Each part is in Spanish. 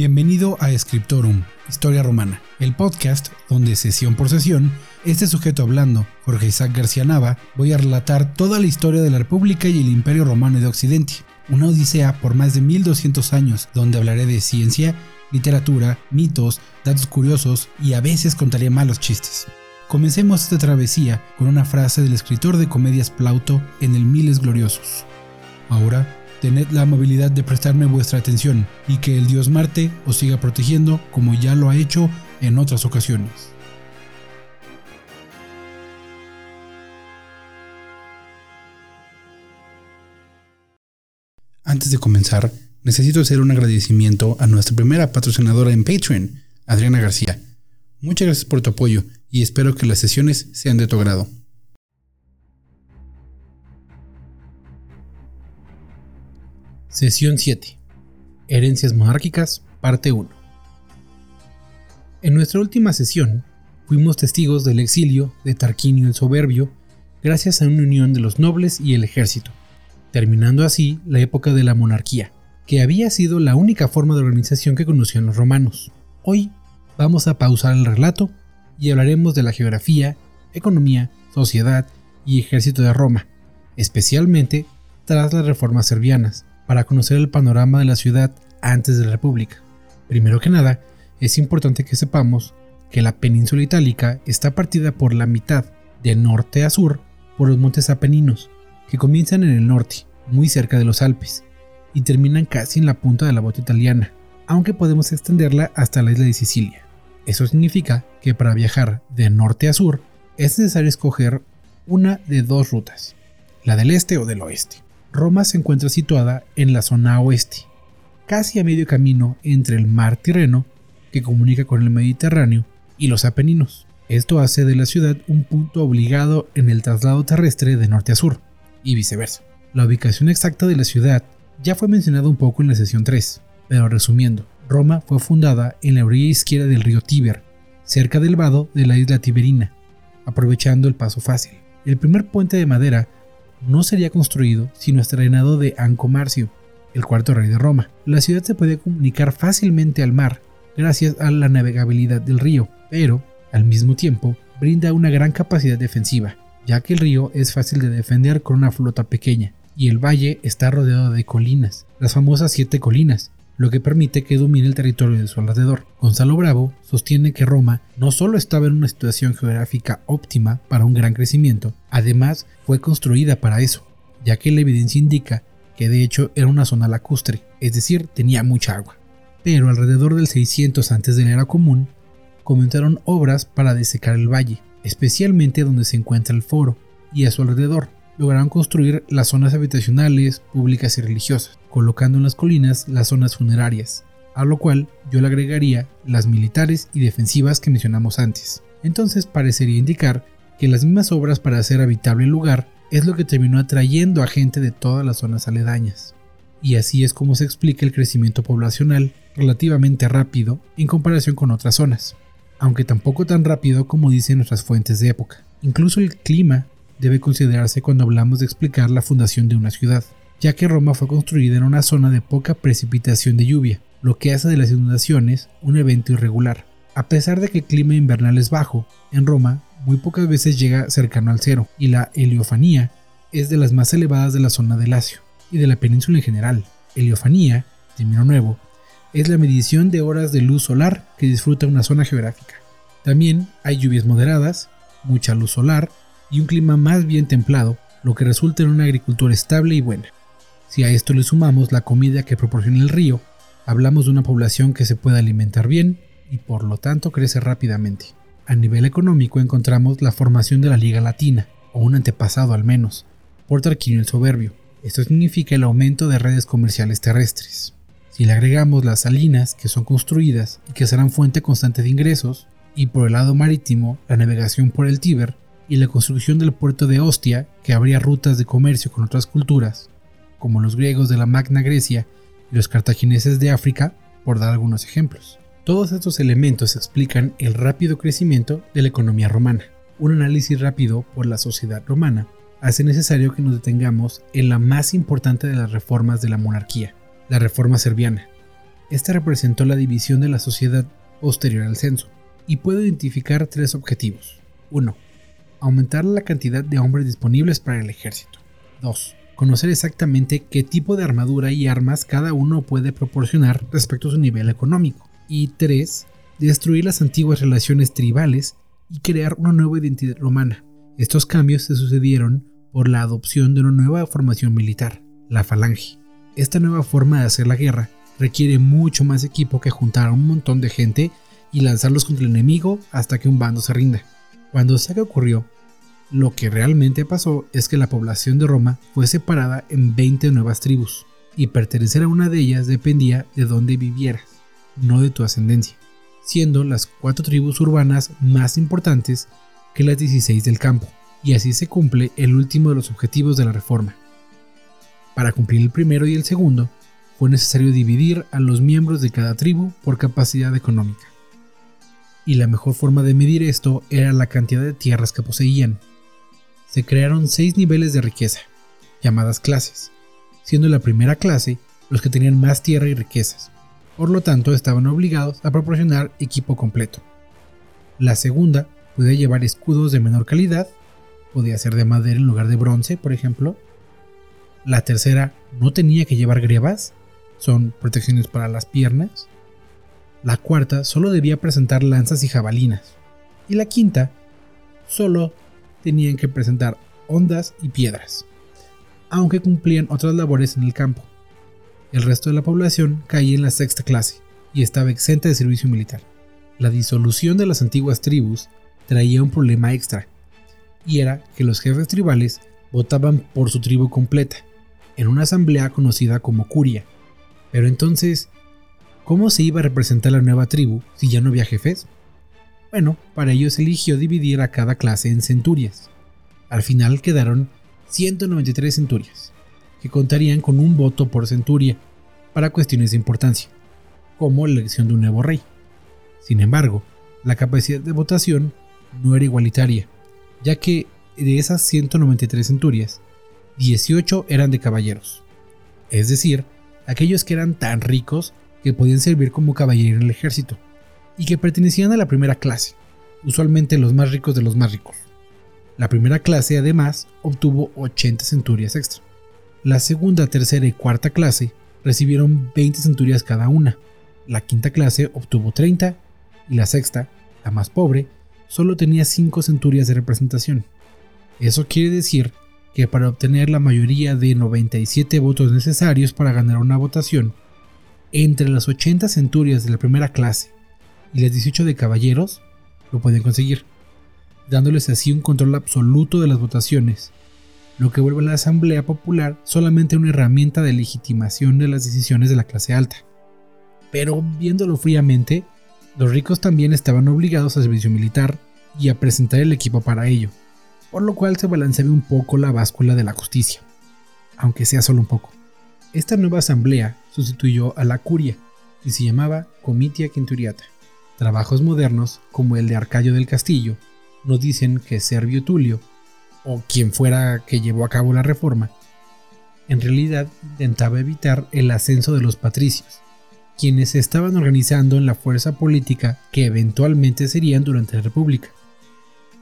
Bienvenido a Scriptorum, Historia Romana, el podcast donde sesión por sesión, este sujeto hablando, Jorge Isaac García Nava, voy a relatar toda la historia de la República y el Imperio Romano de Occidente, una odisea por más de 1200 años donde hablaré de ciencia, literatura, mitos, datos curiosos y a veces contaré malos chistes. Comencemos esta travesía con una frase del escritor de comedias Plauto en el Miles Gloriosos. Ahora tened la amabilidad de prestarme vuestra atención y que el dios Marte os siga protegiendo como ya lo ha hecho en otras ocasiones. Antes de comenzar, necesito hacer un agradecimiento a nuestra primera patrocinadora en Patreon, Adriana García. Muchas gracias por tu apoyo y espero que las sesiones sean de tu agrado. Sesión 7. Herencias monárquicas, parte 1. En nuestra última sesión, fuimos testigos del exilio de Tarquinio el Soberbio gracias a una unión de los nobles y el ejército, terminando así la época de la monarquía, que había sido la única forma de organización que conocían los romanos. Hoy vamos a pausar el relato y hablaremos de la geografía, economía, sociedad y ejército de Roma, especialmente tras las reformas serbianas, para conocer el panorama de la ciudad antes de la República. Primero que nada, es importante que sepamos que la península itálica está partida por la mitad, de norte a sur, por los montes Apeninos, que comienzan en el norte, muy cerca de los Alpes, y terminan casi en la punta de la bota italiana, aunque podemos extenderla hasta la isla de Sicilia. Eso significa que para viajar de norte a sur es necesario escoger una de dos rutas, la del este o del oeste. Roma se encuentra situada en la zona oeste, casi a medio camino entre el mar Tirreno, que comunica con el Mediterráneo, y los Apeninos. Esto hace de la ciudad un punto obligado en el traslado terrestre de norte a sur, y viceversa. La ubicación exacta de la ciudad ya fue mencionada un poco en la sesión 3, pero resumiendo, Roma fue fundada en la orilla izquierda del río Tíber, cerca del vado de la isla Tiberina, aprovechando el paso fácil. El primer puente de madera no sería construido sino reinado de Anco Marcio, el cuarto rey de Roma. La ciudad se podía comunicar fácilmente al mar gracias a la navegabilidad del río, pero al mismo tiempo brinda una gran capacidad defensiva, ya que el río es fácil de defender con una flota pequeña, y el valle está rodeado de colinas, las famosas siete colinas, lo que permite que domine el territorio de su alrededor. Gonzalo Bravo sostiene que Roma no solo estaba en una situación geográfica óptima para un gran crecimiento, además fue construida para eso, ya que la evidencia indica que de hecho era una zona lacustre, es decir, tenía mucha agua. Pero alrededor del 600 antes de la era común, comenzaron obras para desecar el valle, especialmente donde se encuentra el foro y a su alrededor, lograron construir las zonas habitacionales, públicas y religiosas, colocando en las colinas las zonas funerarias, a lo cual yo le agregaría las militares y defensivas que mencionamos antes. Entonces parecería indicar que las mismas obras para hacer habitable el lugar es lo que terminó atrayendo a gente de todas las zonas aledañas. Y así es como se explica el crecimiento poblacional relativamente rápido en comparación con otras zonas, aunque tampoco tan rápido como dicen nuestras fuentes de época. Incluso el clima debe considerarse cuando hablamos de explicar la fundación de una ciudad, ya que Roma fue construida en una zona de poca precipitación de lluvia, lo que hace de las inundaciones un evento irregular. A pesar de que el clima invernal es bajo, en Roma muy pocas veces llega cercano al cero, y la heliofanía es de las más elevadas de la zona de Lacio y de la península en general. Heliofanía, término nuevo, es la medición de horas de luz solar que disfruta una zona geográfica. También hay lluvias moderadas, mucha luz solar y un clima más bien templado, lo que resulta en una agricultura estable y buena. Si a esto le sumamos la comida que proporciona el río, hablamos de una población que se puede alimentar bien y por lo tanto crece rápidamente. A nivel económico encontramos la formación de la Liga Latina, o un antepasado al menos, por Tarquinio el Soberbio. Esto significa el aumento de redes comerciales terrestres. Si le agregamos las salinas que son construidas y que serán fuente constante de ingresos, y por el lado marítimo la navegación por el Tíber, y la construcción del puerto de Ostia, que abría rutas de comercio con otras culturas, como los griegos de la Magna Grecia y los cartagineses de África, por dar algunos ejemplos. Todos estos elementos explican el rápido crecimiento de la economía romana. Un análisis rápido por la sociedad romana hace necesario que nos detengamos en la más importante de las reformas de la monarquía, la reforma serbiana. Esta representó la división de la sociedad posterior al censo y puede identificar tres objetivos. 1. Aumentar la cantidad de hombres disponibles para el ejército. 2. Conocer exactamente qué tipo de armadura y armas cada uno puede proporcionar respecto a su nivel económico. Y 3. Destruir las antiguas relaciones tribales y crear una nueva identidad romana. Estos cambios se sucedieron por la adopción de una nueva formación militar, la falange. Esta nueva forma de hacer la guerra requiere mucho más equipo que juntar a un montón de gente y lanzarlos contra el enemigo hasta que un bando se rinda. Cuando que ocurrió, lo que realmente pasó es que la población de Roma fue separada en 20 nuevas tribus, y pertenecer a una de ellas dependía de dónde vivieras, no de tu ascendencia, siendo las cuatro tribus urbanas más importantes que las 16 del campo, y así se cumple el último de los objetivos de la reforma. Para cumplir el primero y el segundo, fue necesario dividir a los miembros de cada tribu por capacidad económica y la mejor forma de medir esto era la cantidad de tierras que poseían. Se crearon seis niveles de riqueza, llamadas clases, siendo la primera clase los que tenían más tierra y riquezas, por lo tanto estaban obligados a proporcionar equipo completo. La segunda podía llevar escudos de menor calidad, podía ser de madera en lugar de bronce, por ejemplo. La tercera no tenía que llevar grebas, son protecciones para las piernas. La cuarta solo debía presentar lanzas y jabalinas. Y la quinta solo tenían que presentar ondas y piedras, aunque cumplían otras labores en el campo. El resto de la población caía en la sexta clase y estaba exenta de servicio militar. La disolución de las antiguas tribus traía un problema extra, y era que los jefes tribales votaban por su tribu completa, en una asamblea conocida como curia. Pero entonces, ¿Cómo se iba a representar la nueva tribu si ya no había jefes? Bueno, para ello se eligió dividir a cada clase en centurias. Al final quedaron 193 centurias, que contarían con un voto por centuria para cuestiones de importancia, como la elección de un nuevo rey. Sin embargo, la capacidad de votación no era igualitaria, ya que de esas 193 centurias, 18 eran de caballeros, es decir, aquellos que eran tan ricos que podían servir como caballero en el ejército, y que pertenecían a la primera clase, usualmente los más ricos de los más ricos. La primera clase además obtuvo 80 centurias extra. La segunda, tercera y cuarta clase recibieron 20 centurias cada una. La quinta clase obtuvo 30 y la sexta, la más pobre, solo tenía 5 centurias de representación. Eso quiere decir que para obtener la mayoría de 97 votos necesarios para ganar una votación, entre las 80 centurias de la primera clase y las 18 de caballeros, lo pueden conseguir, dándoles así un control absoluto de las votaciones, lo que vuelve a la Asamblea Popular solamente una herramienta de legitimación de las decisiones de la clase alta. Pero viéndolo fríamente, los ricos también estaban obligados a servicio militar y a presentar el equipo para ello, por lo cual se balanceaba un poco la báscula de la justicia, aunque sea solo un poco. Esta nueva asamblea sustituyó a la curia y se llamaba Comitia Quinturiata. Trabajos modernos, como el de Arcayo del Castillo, nos dicen que Servio Tulio, o quien fuera que llevó a cabo la reforma, en realidad intentaba evitar el ascenso de los patricios, quienes se estaban organizando en la fuerza política que eventualmente serían durante la República.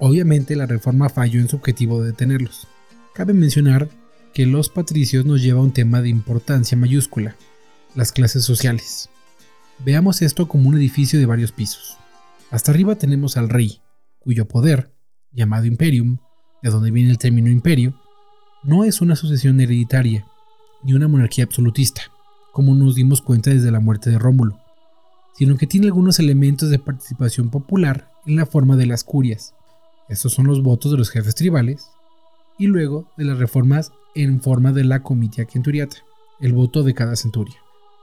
Obviamente la reforma falló en su objetivo de detenerlos. Cabe mencionar que los patricios nos lleva a un tema de importancia mayúscula, las clases sociales. Veamos esto como un edificio de varios pisos. Hasta arriba tenemos al rey, cuyo poder, llamado imperium, de donde viene el término imperio, no es una sucesión hereditaria, ni una monarquía absolutista, como nos dimos cuenta desde la muerte de Rómulo, sino que tiene algunos elementos de participación popular en la forma de las curias. Estos son los votos de los jefes tribales, y luego de las reformas en forma de la comitia quinturiata, el voto de cada centuria.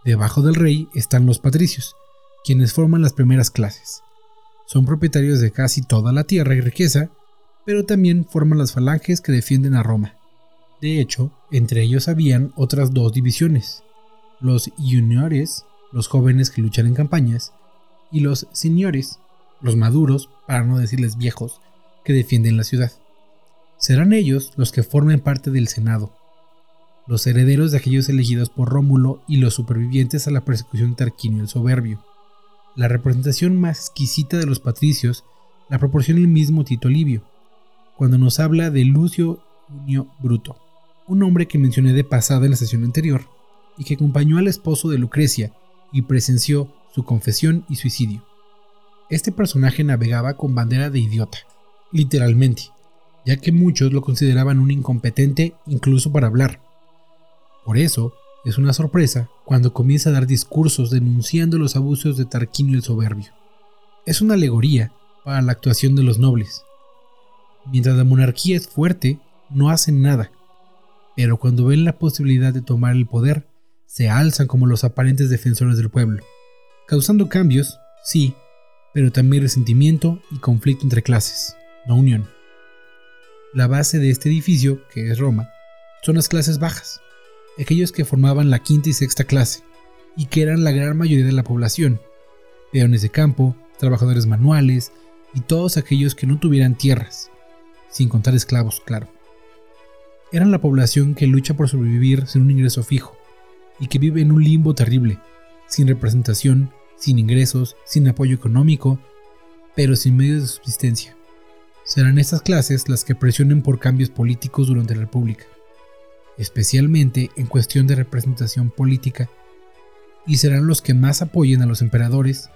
Debajo del rey están los patricios, quienes forman las primeras clases. Son propietarios de casi toda la tierra y riqueza, pero también forman las falanges que defienden a Roma. De hecho, entre ellos habían otras dos divisiones, los juniores, los jóvenes que luchan en campañas, y los seniores, los maduros, para no decirles viejos, que defienden la ciudad serán ellos los que formen parte del Senado. Los herederos de aquellos elegidos por Rómulo y los supervivientes a la persecución de Tarquinio el Soberbio. La representación más exquisita de los patricios la proporciona el mismo Tito Livio, cuando nos habla de Lucio Junio Bruto, un hombre que mencioné de pasada en la sesión anterior, y que acompañó al esposo de Lucrecia y presenció su confesión y suicidio. Este personaje navegaba con bandera de idiota, literalmente, ya que muchos lo consideraban un incompetente incluso para hablar. Por eso, es una sorpresa cuando comienza a dar discursos denunciando los abusos de Tarquinio el Soberbio. Es una alegoría para la actuación de los nobles. Mientras la monarquía es fuerte, no hacen nada, pero cuando ven la posibilidad de tomar el poder, se alzan como los aparentes defensores del pueblo, causando cambios, sí, pero también resentimiento y conflicto entre clases, no unión. La base de este edificio, que es Roma, son las clases bajas, aquellos que formaban la quinta y sexta clase, y que eran la gran mayoría de la población, peones de campo, trabajadores manuales y todos aquellos que no tuvieran tierras, sin contar esclavos, claro. Eran la población que lucha por sobrevivir sin un ingreso fijo, y que vive en un limbo terrible, sin representación, sin ingresos, sin apoyo económico, pero sin medios de subsistencia. Serán estas clases las que presionen por cambios políticos durante la República, especialmente en cuestión de representación política, y serán los que más apoyen a los emperadores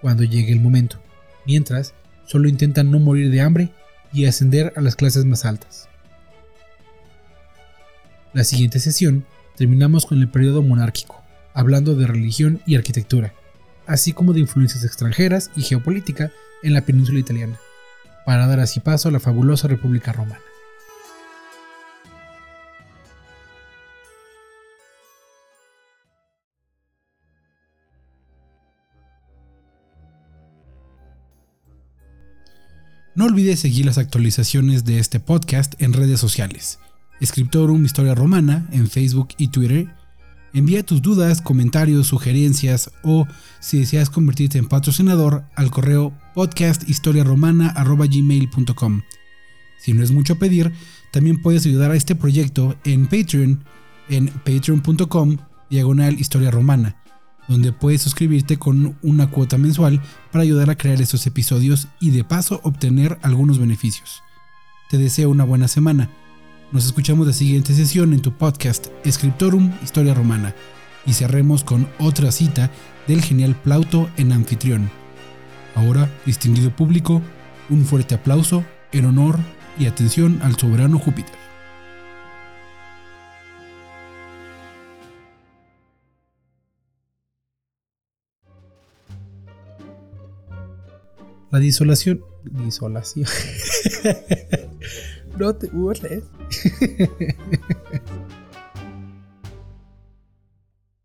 cuando llegue el momento, mientras solo intentan no morir de hambre y ascender a las clases más altas. La siguiente sesión terminamos con el periodo monárquico, hablando de religión y arquitectura, así como de influencias extranjeras y geopolítica en la península italiana, para dar así paso a la fabulosa República Romana. No olvides seguir las actualizaciones de este podcast en redes sociales. Escriptorum Historia Romana en Facebook y Twitter. Envía tus dudas, comentarios, sugerencias o si deseas convertirte en patrocinador al correo podcasthistoriaromana.gmail.com. Si no es mucho pedir, también puedes ayudar a este proyecto en Patreon en patreon.com diagonal historia romana, donde puedes suscribirte con una cuota mensual para ayudar a crear estos episodios y de paso obtener algunos beneficios. Te deseo una buena semana. Nos escuchamos la siguiente sesión en tu podcast Scriptorum Historia Romana y cerremos con otra cita del genial Plauto en anfitrión. Ahora, distinguido público, un fuerte aplauso en honor y atención al soberano Júpiter. La disolación. Disolación. no te burles.